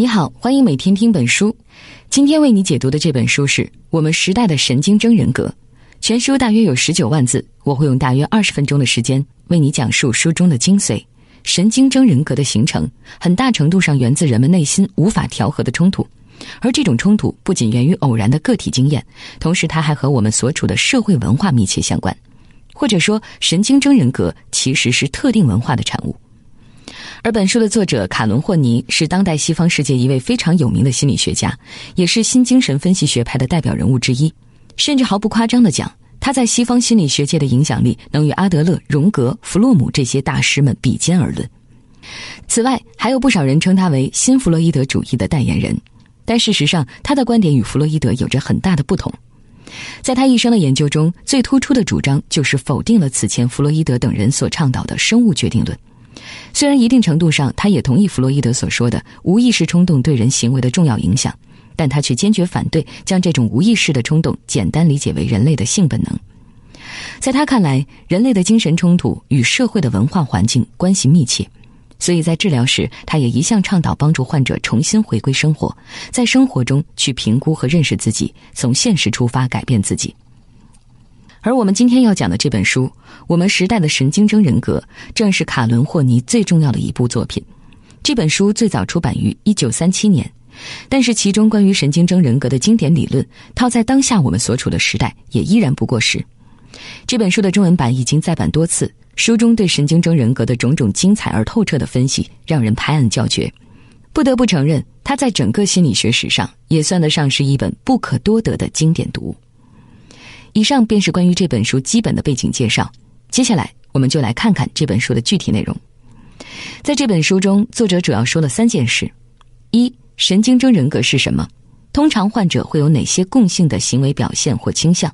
你好，欢迎每天听本书。今天为你解读的这本书是《我们时代的神经征人格》，全书大约有十九万字，我会用大约二十分钟的时间为你讲述书中的精髓。神经征人格的形成，很大程度上源自人们内心无法调和的冲突，而这种冲突不仅源于偶然的个体经验，同时它还和我们所处的社会文化密切相关。或者说，神经征人格其实是特定文化的产物。而本书的作者卡伦霍尼是当代西方世界一位非常有名的心理学家，也是新精神分析学派的代表人物之一。甚至毫不夸张的讲，他在西方心理学界的影响力能与阿德勒、荣格、弗洛姆这些大师们比肩而论。此外，还有不少人称他为新弗洛伊德主义的代言人，但事实上，他的观点与弗洛伊德有着很大的不同。在他一生的研究中，最突出的主张就是否定了此前弗洛伊德等人所倡导的生物决定论。虽然一定程度上，他也同意弗洛伊德所说的无意识冲动对人行为的重要影响，但他却坚决反对将这种无意识的冲动简单理解为人类的性本能。在他看来，人类的精神冲突与社会的文化环境关系密切，所以在治疗时，他也一向倡导帮助患者重新回归生活，在生活中去评估和认识自己，从现实出发改变自己。而我们今天要讲的这本书《我们时代的神经征人格》，正是卡伦霍尼最重要的一部作品。这本书最早出版于一九三七年，但是其中关于神经征人格的经典理论，套在当下我们所处的时代，也依然不过时。这本书的中文版已经再版多次，书中对神经征人格的种种精彩而透彻的分析，让人拍案叫绝。不得不承认，它在整个心理学史上也算得上是一本不可多得的经典读物。以上便是关于这本书基本的背景介绍。接下来，我们就来看看这本书的具体内容。在这本书中，作者主要说了三件事：一、神经征人格是什么？通常患者会有哪些共性的行为表现或倾向？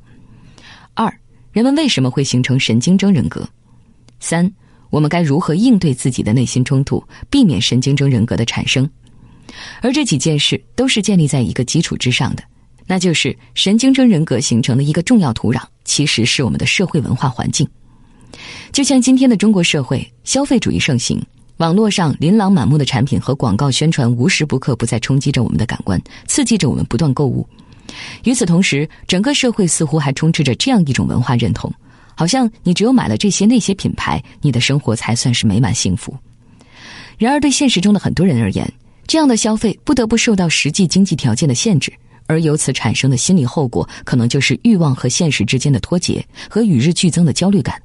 二、人们为什么会形成神经征人格？三、我们该如何应对自己的内心冲突，避免神经征人格的产生？而这几件事都是建立在一个基础之上的。那就是神经症人格形成的一个重要土壤，其实是我们的社会文化环境。就像今天的中国社会，消费主义盛行，网络上琳琅满目的产品和广告宣传无时不刻不在冲击着我们的感官，刺激着我们不断购物。与此同时，整个社会似乎还充斥着这样一种文化认同：好像你只有买了这些那些品牌，你的生活才算是美满幸福。然而，对现实中的很多人而言，这样的消费不得不受到实际经济条件的限制。而由此产生的心理后果，可能就是欲望和现实之间的脱节和与日俱增的焦虑感。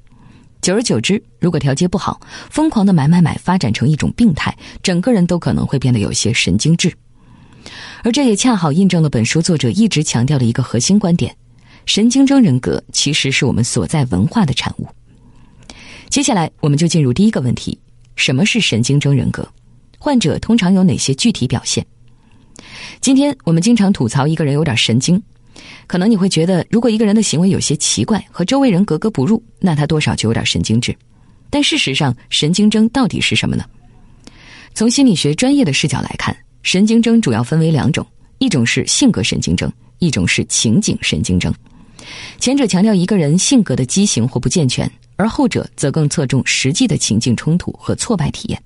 久而久之，如果调节不好，疯狂的买买买发展成一种病态，整个人都可能会变得有些神经质。而这也恰好印证了本书作者一直强调的一个核心观点：神经征人格其实是我们所在文化的产物。接下来，我们就进入第一个问题：什么是神经征人格？患者通常有哪些具体表现？今天我们经常吐槽一个人有点神经，可能你会觉得，如果一个人的行为有些奇怪，和周围人格格不入，那他多少就有点神经质。但事实上，神经症到底是什么呢？从心理学专业的视角来看，神经症主要分为两种，一种是性格神经症，一种是情景神经症。前者强调一个人性格的畸形或不健全，而后者则更侧重实际的情境冲突和挫败体验。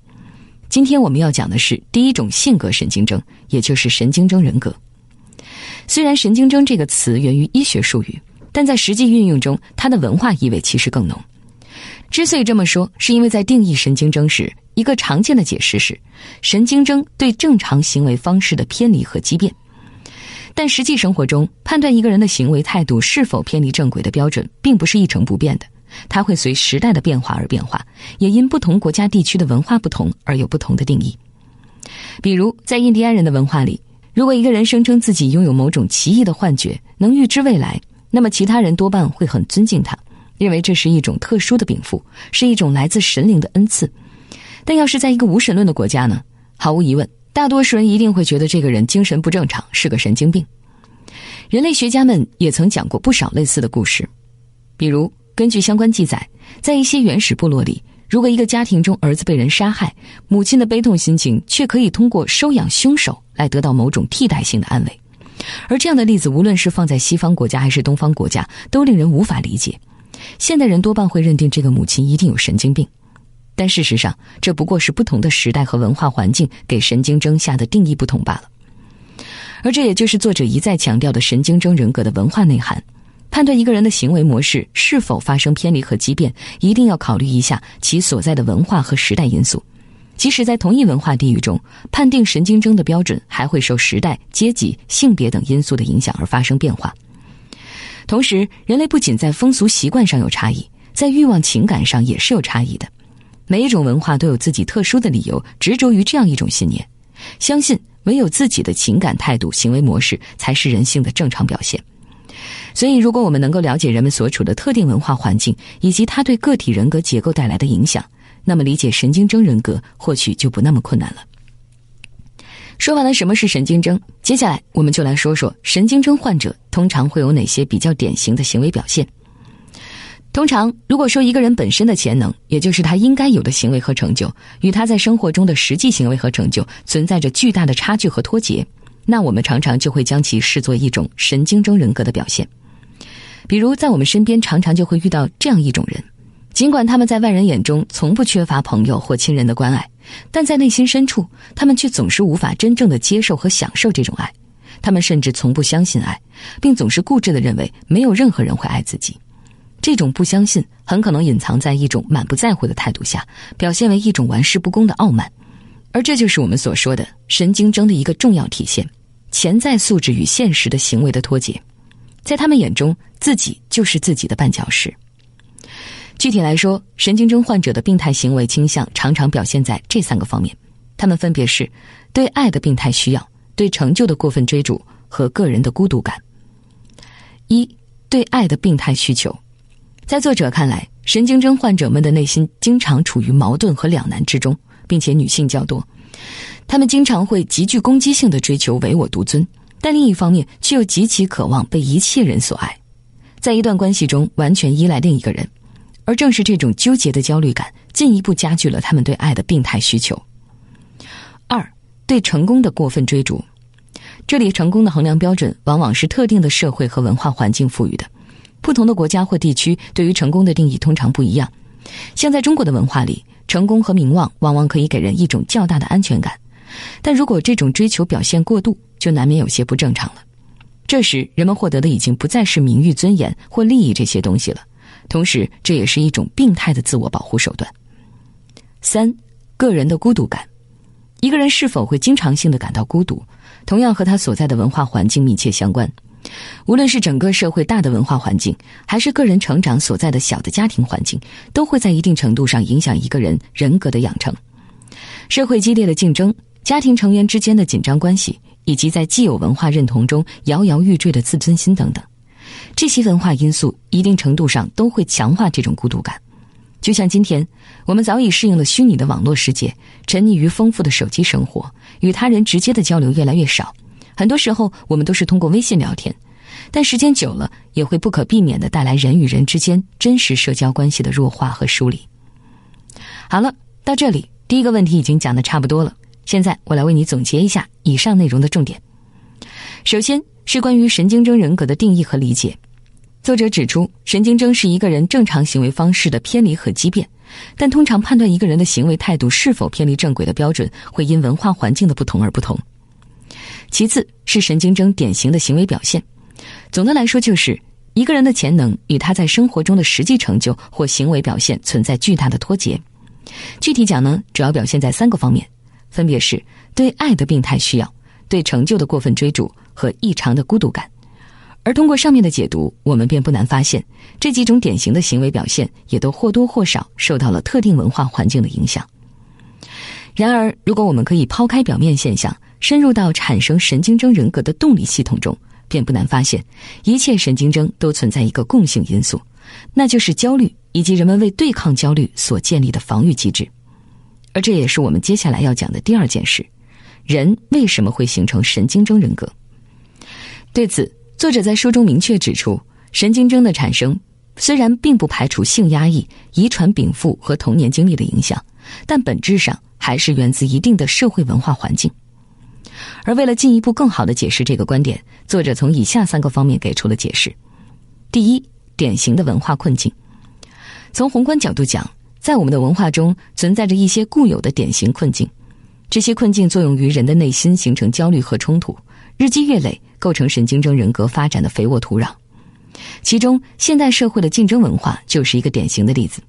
今天我们要讲的是第一种性格神经症，也就是神经症人格。虽然“神经症”这个词源于医学术语，但在实际运用中，它的文化意味其实更浓。之所以这么说，是因为在定义神经症时，一个常见的解释是神经症对正常行为方式的偏离和畸变。但实际生活中，判断一个人的行为态度是否偏离正轨的标准，并不是一成不变的。它会随时代的变化而变化，也因不同国家地区的文化不同而有不同的定义。比如，在印第安人的文化里，如果一个人声称自己拥有某种奇异的幻觉，能预知未来，那么其他人多半会很尊敬他，认为这是一种特殊的禀赋，是一种来自神灵的恩赐。但要是在一个无神论的国家呢？毫无疑问，大多数人一定会觉得这个人精神不正常，是个神经病。人类学家们也曾讲过不少类似的故事，比如。根据相关记载，在一些原始部落里，如果一个家庭中儿子被人杀害，母亲的悲痛心情却可以通过收养凶手来得到某种替代性的安慰。而这样的例子，无论是放在西方国家还是东方国家，都令人无法理解。现代人多半会认定这个母亲一定有神经病。但事实上，这不过是不同的时代和文化环境给神经征下的定义不同罢了。而这也就是作者一再强调的神经征人格的文化内涵。判断一个人的行为模式是否发生偏离和畸变，一定要考虑一下其所在的文化和时代因素。即使在同一文化地域中，判定神经症的标准还会受时代、阶级、性别等因素的影响而发生变化。同时，人类不仅在风俗习惯上有差异，在欲望情感上也是有差异的。每一种文化都有自己特殊的理由，执着于这样一种信念，相信唯有自己的情感态度、行为模式才是人性的正常表现。所以，如果我们能够了解人们所处的特定文化环境以及它对个体人格结构带来的影响，那么理解神经征人格或许就不那么困难了。说完了什么是神经征，接下来我们就来说说神经征患者通常会有哪些比较典型的行为表现。通常，如果说一个人本身的潜能，也就是他应该有的行为和成就，与他在生活中的实际行为和成就存在着巨大的差距和脱节，那我们常常就会将其视作一种神经征人格的表现。比如，在我们身边常常就会遇到这样一种人，尽管他们在外人眼中从不缺乏朋友或亲人的关爱，但在内心深处，他们却总是无法真正的接受和享受这种爱。他们甚至从不相信爱，并总是固执的认为没有任何人会爱自己。这种不相信很可能隐藏在一种满不在乎的态度下，表现为一种玩世不恭的傲慢，而这就是我们所说的神经症的一个重要体现：潜在素质与现实的行为的脱节。在他们眼中，自己就是自己的绊脚石。具体来说，神经症患者的病态行为倾向常常表现在这三个方面，他们分别是：对爱的病态需要、对成就的过分追逐和个人的孤独感。一对爱的病态需求。在作者看来，神经症患者们的内心经常处于矛盾和两难之中，并且女性较多。他们经常会极具攻击性的追求唯我独尊，但另一方面却又极其渴望被一切人所爱，在一段关系中完全依赖另一个人。而正是这种纠结的焦虑感，进一步加剧了他们对爱的病态需求。二，对成功的过分追逐。这里成功的衡量标准往往是特定的社会和文化环境赋予的。不同的国家或地区对于成功的定义通常不一样，像在中国的文化里，成功和名望往往可以给人一种较大的安全感，但如果这种追求表现过度，就难免有些不正常了。这时，人们获得的已经不再是名誉、尊严或利益这些东西了，同时这也是一种病态的自我保护手段。三，个人的孤独感，一个人是否会经常性的感到孤独，同样和他所在的文化环境密切相关。无论是整个社会大的文化环境，还是个人成长所在的小的家庭环境，都会在一定程度上影响一个人人格的养成。社会激烈的竞争、家庭成员之间的紧张关系，以及在既有文化认同中摇摇欲坠的自尊心等等，这些文化因素一定程度上都会强化这种孤独感。就像今天，我们早已适应了虚拟的网络世界，沉溺于丰富的手机生活，与他人直接的交流越来越少。很多时候，我们都是通过微信聊天，但时间久了，也会不可避免的带来人与人之间真实社交关系的弱化和疏离。好了，到这里，第一个问题已经讲的差不多了。现在，我来为你总结一下以上内容的重点。首先是关于神经症人格的定义和理解。作者指出，神经症是一个人正常行为方式的偏离和畸变，但通常判断一个人的行为态度是否偏离正轨的标准，会因文化环境的不同而不同。其次是神经症典型的行为表现，总的来说就是一个人的潜能与他在生活中的实际成就或行为表现存在巨大的脱节。具体讲呢，主要表现在三个方面，分别是对爱的病态需要、对成就的过分追逐和异常的孤独感。而通过上面的解读，我们便不难发现，这几种典型的行为表现也都或多或少受到了特定文化环境的影响。然而，如果我们可以抛开表面现象，深入到产生神经征人格的动力系统中，便不难发现，一切神经征都存在一个共性因素，那就是焦虑以及人们为对抗焦虑所建立的防御机制。而这也是我们接下来要讲的第二件事：人为什么会形成神经征人格？对此，作者在书中明确指出，神经症的产生虽然并不排除性压抑、遗传禀赋和童年经历的影响，但本质上还是源自一定的社会文化环境。而为了进一步更好的解释这个观点，作者从以下三个方面给出了解释：第一，典型的文化困境。从宏观角度讲，在我们的文化中存在着一些固有的典型困境，这些困境作用于人的内心，形成焦虑和冲突，日积月累，构成神经征人格发展的肥沃土壤。其中，现代社会的竞争文化就是一个典型的例子。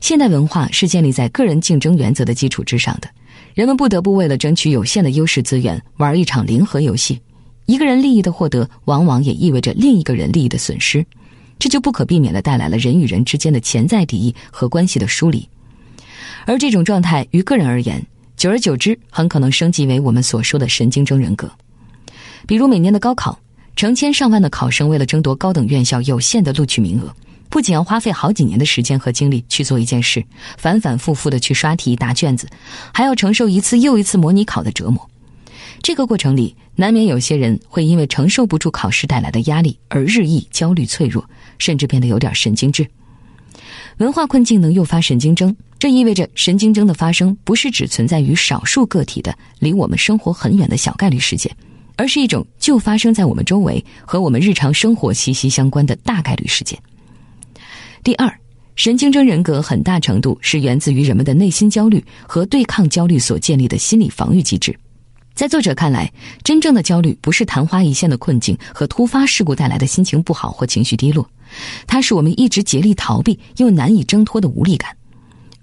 现代文化是建立在个人竞争原则的基础之上的，人们不得不为了争取有限的优势资源，玩一场零和游戏。一个人利益的获得，往往也意味着另一个人利益的损失，这就不可避免的带来了人与人之间的潜在敌意和关系的疏离。而这种状态于个人而言，久而久之，很可能升级为我们所说的神经征人格。比如每年的高考。成千上万的考生为了争夺高等院校有限的录取名额，不仅要花费好几年的时间和精力去做一件事，反反复复的去刷题答卷子，还要承受一次又一次模拟考的折磨。这个过程里，难免有些人会因为承受不住考试带来的压力而日益焦虑脆弱，甚至变得有点神经质。文化困境能诱发神经症，这意味着神经症的发生不是只存在于少数个体的离我们生活很远的小概率事件。而是一种就发生在我们周围和我们日常生活息息相关的大概率事件。第二，神经症人格很大程度是源自于人们的内心焦虑和对抗焦虑所建立的心理防御机制。在作者看来，真正的焦虑不是昙花一现的困境和突发事故带来的心情不好或情绪低落，它是我们一直竭力逃避又难以挣脱的无力感，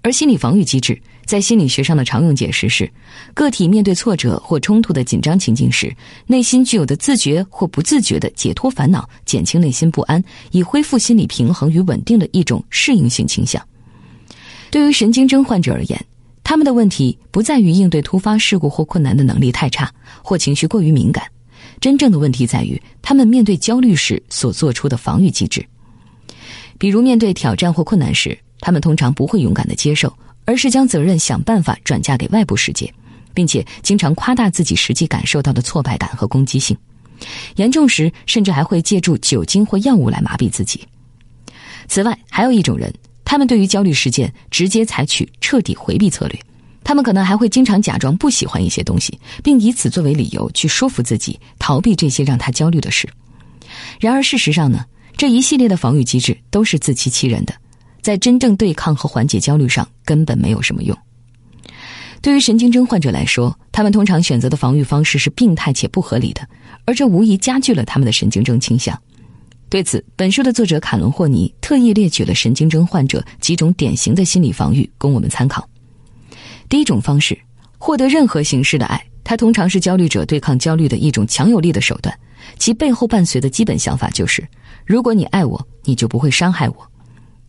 而心理防御机制。在心理学上的常用解释是，个体面对挫折或冲突的紧张情境时，内心具有的自觉或不自觉的解脱烦恼、减轻内心不安、以恢复心理平衡与稳定的一种适应性倾向。对于神经症患者而言，他们的问题不在于应对突发事故或困难的能力太差，或情绪过于敏感，真正的问题在于他们面对焦虑时所做出的防御机制。比如，面对挑战或困难时，他们通常不会勇敢的接受。而是将责任想办法转嫁给外部世界，并且经常夸大自己实际感受到的挫败感和攻击性，严重时甚至还会借助酒精或药物来麻痹自己。此外，还有一种人，他们对于焦虑事件直接采取彻底回避策略，他们可能还会经常假装不喜欢一些东西，并以此作为理由去说服自己逃避这些让他焦虑的事。然而，事实上呢，这一系列的防御机制都是自欺欺人的。在真正对抗和缓解焦虑上根本没有什么用。对于神经症患者来说，他们通常选择的防御方式是病态且不合理的，而这无疑加剧了他们的神经症倾向。对此，本书的作者卡伦·霍尼特意列举了神经症患者几种典型的心理防御，供我们参考。第一种方式，获得任何形式的爱，它通常是焦虑者对抗焦虑的一种强有力的手段。其背后伴随的基本想法就是：如果你爱我，你就不会伤害我。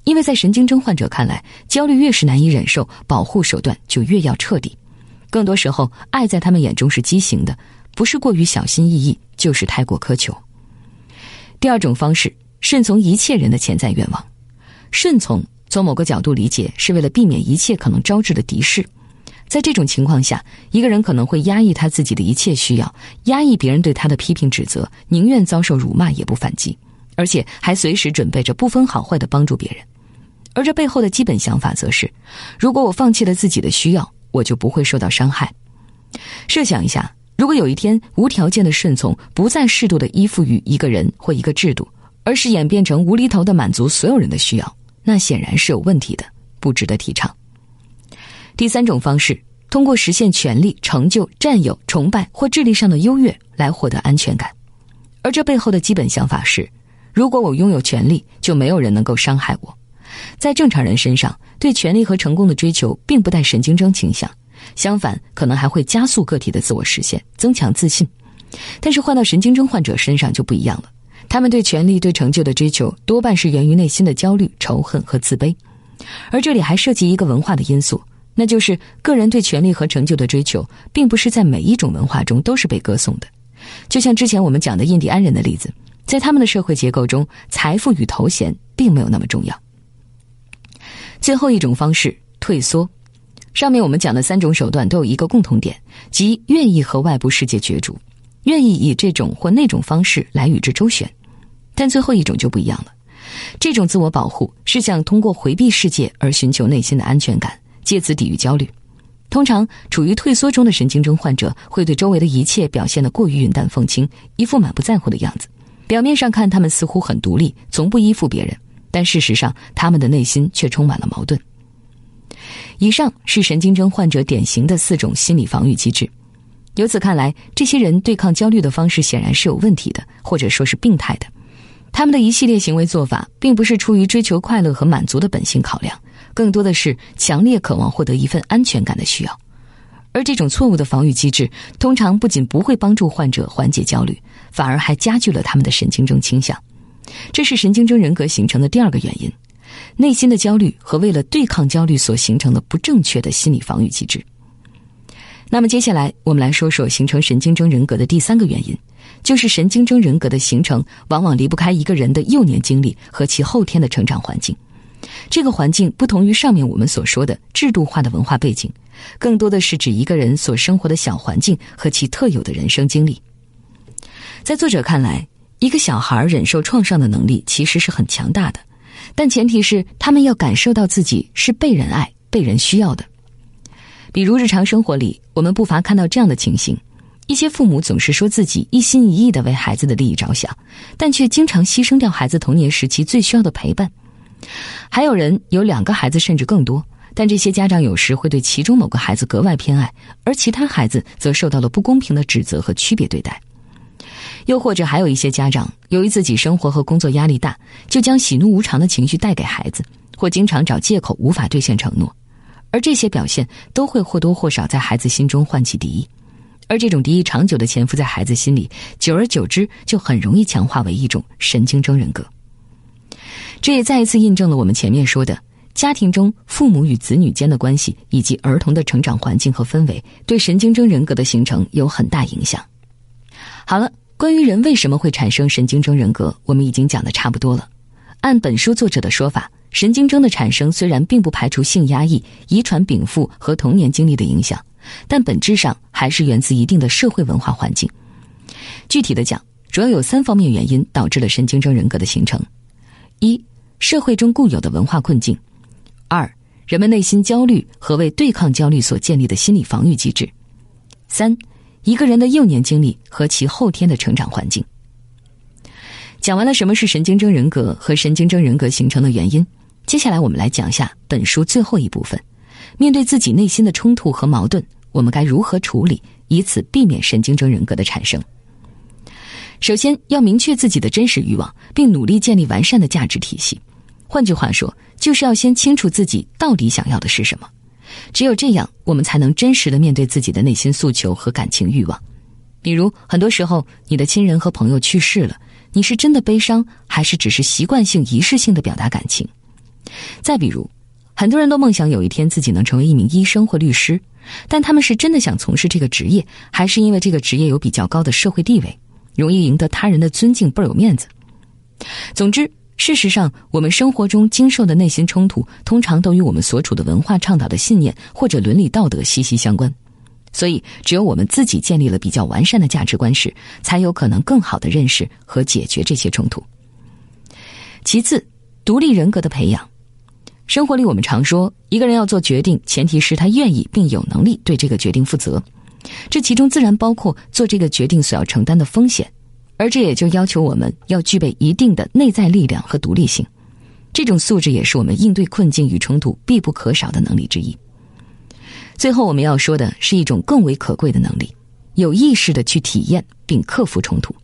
因为在神经症患者看来，焦虑越是难以忍受，保护手段就越要彻底。更多时候，爱在他们眼中是畸形的，不是过于小心翼翼，就是太过苛求。第二种方式，顺从一切人的潜在愿望。顺从，从某个角度理解，是为了避免一切可能招致的敌视。在这种情况下，一个人可能会压抑他自己的一切需要，压抑别人对他的批评指责，宁愿遭受辱骂也不反击，而且还随时准备着不分好坏的帮助别人。而这背后的基本想法则是：如果我放弃了自己的需要，我就不会受到伤害。设想一下，如果有一天无条件的顺从不再适度的依附于一个人或一个制度，而是演变成无厘头的满足所有人的需要，那显然是有问题的，不值得提倡。第三种方式，通过实现权力、成就、占有、崇拜或智力上的优越来获得安全感，而这背后的基本想法是：如果我拥有权力，就没有人能够伤害我。在正常人身上，对权力和成功的追求并不带神经征倾向，相反，可能还会加速个体的自我实现，增强自信。但是换到神经症患者身上就不一样了，他们对权力、对成就的追求多半是源于内心的焦虑、仇恨和自卑。而这里还涉及一个文化的因素，那就是个人对权力和成就的追求，并不是在每一种文化中都是被歌颂的。就像之前我们讲的印第安人的例子，在他们的社会结构中，财富与头衔并没有那么重要。最后一种方式退缩，上面我们讲的三种手段都有一个共同点，即愿意和外部世界角逐，愿意以这种或那种方式来与之周旋。但最后一种就不一样了，这种自我保护是想通过回避世界而寻求内心的安全感，借此抵御焦虑。通常处于退缩中的神经症患者会对周围的一切表现得过于云淡风轻，一副满不在乎的样子。表面上看，他们似乎很独立，从不依附别人。但事实上，他们的内心却充满了矛盾。以上是神经症患者典型的四种心理防御机制。由此看来，这些人对抗焦虑的方式显然是有问题的，或者说是病态的。他们的一系列行为做法，并不是出于追求快乐和满足的本性考量，更多的是强烈渴望获得一份安全感的需要。而这种错误的防御机制，通常不仅不会帮助患者缓解焦虑，反而还加剧了他们的神经症倾向。这是神经症人格形成的第二个原因：内心的焦虑和为了对抗焦虑所形成的不正确的心理防御机制。那么接下来，我们来说说形成神经症人格的第三个原因，就是神经症人格的形成往往离不开一个人的幼年经历和其后天的成长环境。这个环境不同于上面我们所说的制度化的文化背景，更多的是指一个人所生活的小环境和其特有的人生经历。在作者看来，一个小孩忍受创伤的能力其实是很强大的，但前提是他们要感受到自己是被人爱、被人需要的。比如日常生活里，我们不乏看到这样的情形：一些父母总是说自己一心一意的为孩子的利益着想，但却经常牺牲掉孩子童年时期最需要的陪伴；还有人有两个孩子甚至更多，但这些家长有时会对其中某个孩子格外偏爱，而其他孩子则受到了不公平的指责和区别对待。又或者还有一些家长，由于自己生活和工作压力大，就将喜怒无常的情绪带给孩子，或经常找借口无法兑现承诺。而这些表现都会或多或少在孩子心中唤起敌意，而这种敌意长久的潜伏在孩子心里，久而久之就很容易强化为一种神经症人格。这也再一次印证了我们前面说的，家庭中父母与子女间的关系，以及儿童的成长环境和氛围，对神经症人格的形成有很大影响。好了，关于人为什么会产生神经症人格，我们已经讲的差不多了。按本书作者的说法。神经症的产生虽然并不排除性压抑、遗传禀赋和童年经历的影响，但本质上还是源自一定的社会文化环境。具体的讲，主要有三方面原因导致了神经症人格的形成：一、社会中固有的文化困境；二、人们内心焦虑和为对抗焦虑所建立的心理防御机制；三、一个人的幼年经历和其后天的成长环境。讲完了什么是神经症人格和神经症人格形成的原因。接下来，我们来讲一下本书最后一部分：面对自己内心的冲突和矛盾，我们该如何处理，以此避免神经症人格的产生？首先，要明确自己的真实欲望，并努力建立完善的价值体系。换句话说，就是要先清楚自己到底想要的是什么。只有这样，我们才能真实的面对自己的内心诉求和感情欲望。比如，很多时候，你的亲人和朋友去世了，你是真的悲伤，还是只是习惯性、仪式性的表达感情？再比如，很多人都梦想有一天自己能成为一名医生或律师，但他们是真的想从事这个职业，还是因为这个职业有比较高的社会地位，容易赢得他人的尊敬，倍儿有面子？总之，事实上，我们生活中经受的内心冲突，通常都与我们所处的文化倡导的信念或者伦理道德息息相关。所以，只有我们自己建立了比较完善的价值观时，才有可能更好的认识和解决这些冲突。其次，独立人格的培养。生活里，我们常说，一个人要做决定，前提是他愿意并有能力对这个决定负责。这其中自然包括做这个决定所要承担的风险，而这也就要求我们要具备一定的内在力量和独立性。这种素质也是我们应对困境与冲突必不可少的能力之一。最后，我们要说的是一种更为可贵的能力：有意识的去体验并克服冲突。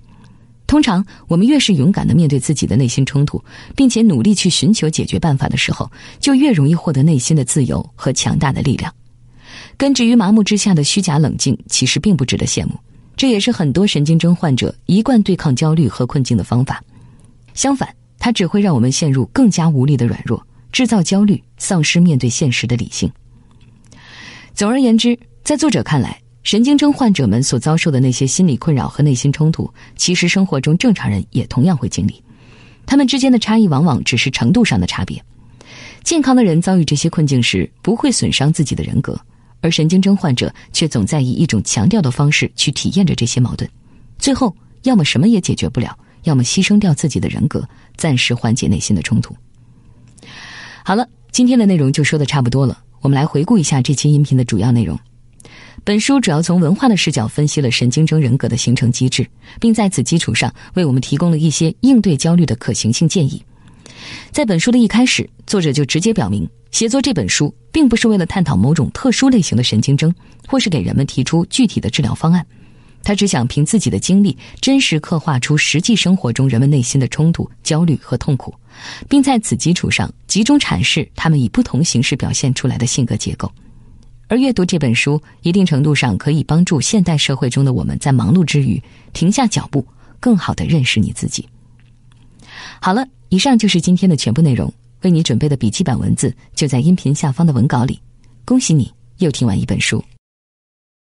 通常，我们越是勇敢的面对自己的内心冲突，并且努力去寻求解决办法的时候，就越容易获得内心的自由和强大的力量。根植于麻木之下的虚假冷静，其实并不值得羡慕。这也是很多神经症患者一贯对抗焦虑和困境的方法。相反，它只会让我们陷入更加无力的软弱，制造焦虑，丧失面对现实的理性。总而言之，在作者看来。神经症患者们所遭受的那些心理困扰和内心冲突，其实生活中正常人也同样会经历。他们之间的差异往往只是程度上的差别。健康的人遭遇这些困境时，不会损伤自己的人格，而神经症患者却总在以一种强调的方式去体验着这些矛盾，最后要么什么也解决不了，要么牺牲掉自己的人格，暂时缓解内心的冲突。好了，今天的内容就说的差不多了，我们来回顾一下这期音频的主要内容。本书主要从文化的视角分析了神经症人格的形成机制，并在此基础上为我们提供了一些应对焦虑的可行性建议。在本书的一开始，作者就直接表明，写作这本书，并不是为了探讨某种特殊类型的神经症，或是给人们提出具体的治疗方案。他只想凭自己的经历，真实刻画出实际生活中人们内心的冲突、焦虑和痛苦，并在此基础上集中阐释他们以不同形式表现出来的性格结构。而阅读这本书，一定程度上可以帮助现代社会中的我们在忙碌之余停下脚步，更好的认识你自己。好了，以上就是今天的全部内容。为你准备的笔记本文字就在音频下方的文稿里。恭喜你又听完一本书。